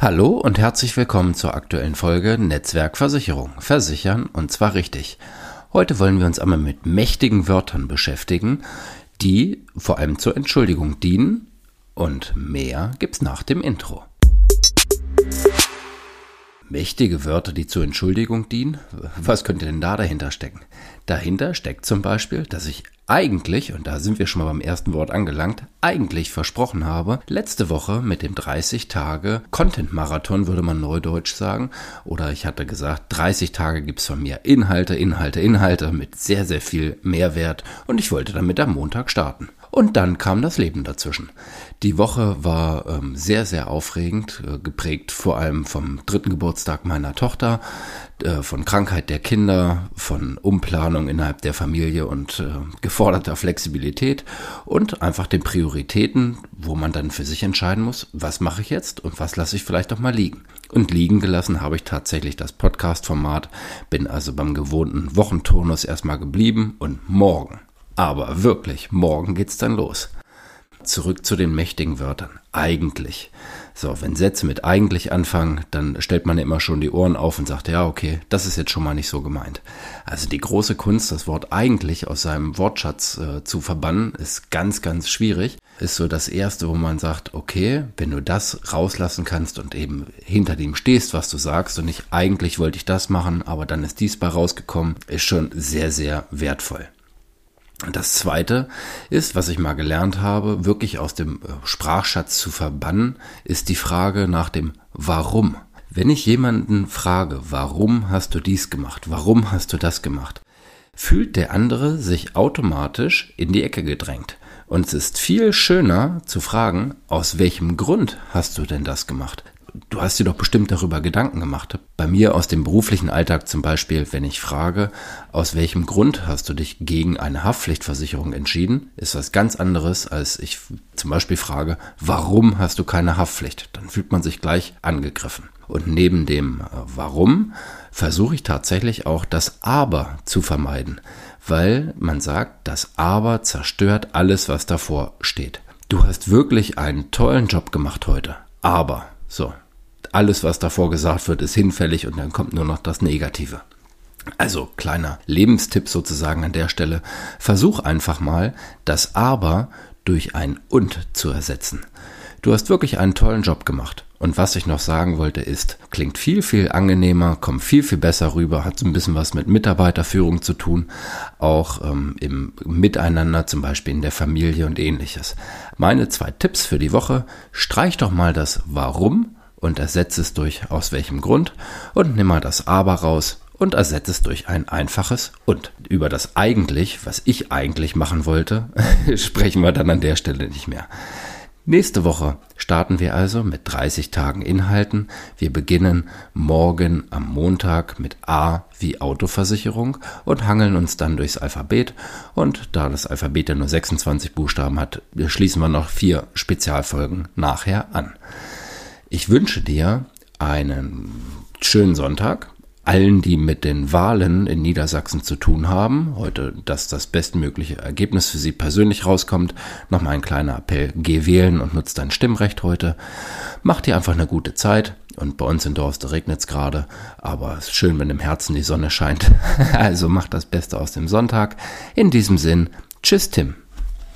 Hallo und herzlich willkommen zur aktuellen Folge Netzwerkversicherung. Versichern und zwar richtig. Heute wollen wir uns einmal mit mächtigen Wörtern beschäftigen, die vor allem zur Entschuldigung dienen und mehr gibt's nach dem Intro. Mächtige Wörter, die zur Entschuldigung dienen? Was könnte denn da dahinter stecken? Dahinter steckt zum Beispiel, dass ich eigentlich, und da sind wir schon mal beim ersten Wort angelangt, eigentlich versprochen habe, letzte Woche mit dem 30 Tage Content Marathon würde man neudeutsch sagen, oder ich hatte gesagt, 30 Tage gibt's von mir Inhalte, Inhalte, Inhalte mit sehr, sehr viel Mehrwert und ich wollte damit am Montag starten. Und dann kam das Leben dazwischen. Die Woche war ähm, sehr, sehr aufregend, äh, geprägt vor allem vom dritten Geburtstag meiner Tochter, äh, von Krankheit der Kinder, von Umplanung innerhalb der Familie und äh, geforderter Flexibilität und einfach den Prioritäten, wo man dann für sich entscheiden muss, was mache ich jetzt und was lasse ich vielleicht auch mal liegen. Und liegen gelassen habe ich tatsächlich das Podcast-Format, bin also beim gewohnten Wochenturnus erstmal geblieben und morgen aber wirklich, morgen geht's dann los. Zurück zu den mächtigen Wörtern. Eigentlich. So, wenn Sätze mit eigentlich anfangen, dann stellt man immer schon die Ohren auf und sagt, ja, okay, das ist jetzt schon mal nicht so gemeint. Also die große Kunst, das Wort eigentlich aus seinem Wortschatz äh, zu verbannen, ist ganz, ganz schwierig. Ist so das erste, wo man sagt, okay, wenn du das rauslassen kannst und eben hinter dem stehst, was du sagst und nicht eigentlich wollte ich das machen, aber dann ist dies bei rausgekommen, ist schon sehr, sehr wertvoll. Das zweite ist, was ich mal gelernt habe, wirklich aus dem äh, Sprachschatz zu verbannen, ist die Frage nach dem Warum. Wenn ich jemanden frage, warum hast du dies gemacht, warum hast du das gemacht, fühlt der andere sich automatisch in die Ecke gedrängt. Und es ist viel schöner zu fragen, aus welchem Grund hast du denn das gemacht? Du hast dir doch bestimmt darüber Gedanken gemacht. Bei mir aus dem beruflichen Alltag zum Beispiel, wenn ich frage, aus welchem Grund hast du dich gegen eine Haftpflichtversicherung entschieden, ist was ganz anderes, als ich zum Beispiel frage, warum hast du keine Haftpflicht? Dann fühlt man sich gleich angegriffen. Und neben dem äh, Warum versuche ich tatsächlich auch das Aber zu vermeiden, weil man sagt, das Aber zerstört alles, was davor steht. Du hast wirklich einen tollen Job gemacht heute. Aber, so, alles, was davor gesagt wird, ist hinfällig und dann kommt nur noch das Negative. Also kleiner Lebenstipp sozusagen an der Stelle. Versuch einfach mal, das Aber durch ein Und zu ersetzen. Du hast wirklich einen tollen Job gemacht. Und was ich noch sagen wollte ist, klingt viel, viel angenehmer, kommt viel, viel besser rüber, hat so ein bisschen was mit Mitarbeiterführung zu tun, auch ähm, im Miteinander, zum Beispiel in der Familie und ähnliches. Meine zwei Tipps für die Woche, streich doch mal das Warum und ersetze es durch aus welchem Grund und nimm mal das aber raus und ersetze es durch ein einfaches und. Über das eigentlich, was ich eigentlich machen wollte, sprechen wir dann an der Stelle nicht mehr. Nächste Woche starten wir also mit 30 Tagen Inhalten. Wir beginnen morgen am Montag mit A wie Autoversicherung und hangeln uns dann durchs Alphabet. Und da das Alphabet ja nur 26 Buchstaben hat, schließen wir noch vier Spezialfolgen nachher an. Ich wünsche dir einen schönen Sonntag. Allen, die mit den Wahlen in Niedersachsen zu tun haben, heute, dass das bestmögliche Ergebnis für sie persönlich rauskommt, nochmal ein kleiner Appell. Geh wählen und nutz dein Stimmrecht heute. Mach dir einfach eine gute Zeit. Und bei uns in Dorste regnet es gerade, aber es ist schön, wenn im Herzen die Sonne scheint. Also mach das Beste aus dem Sonntag. In diesem Sinn, tschüss Tim.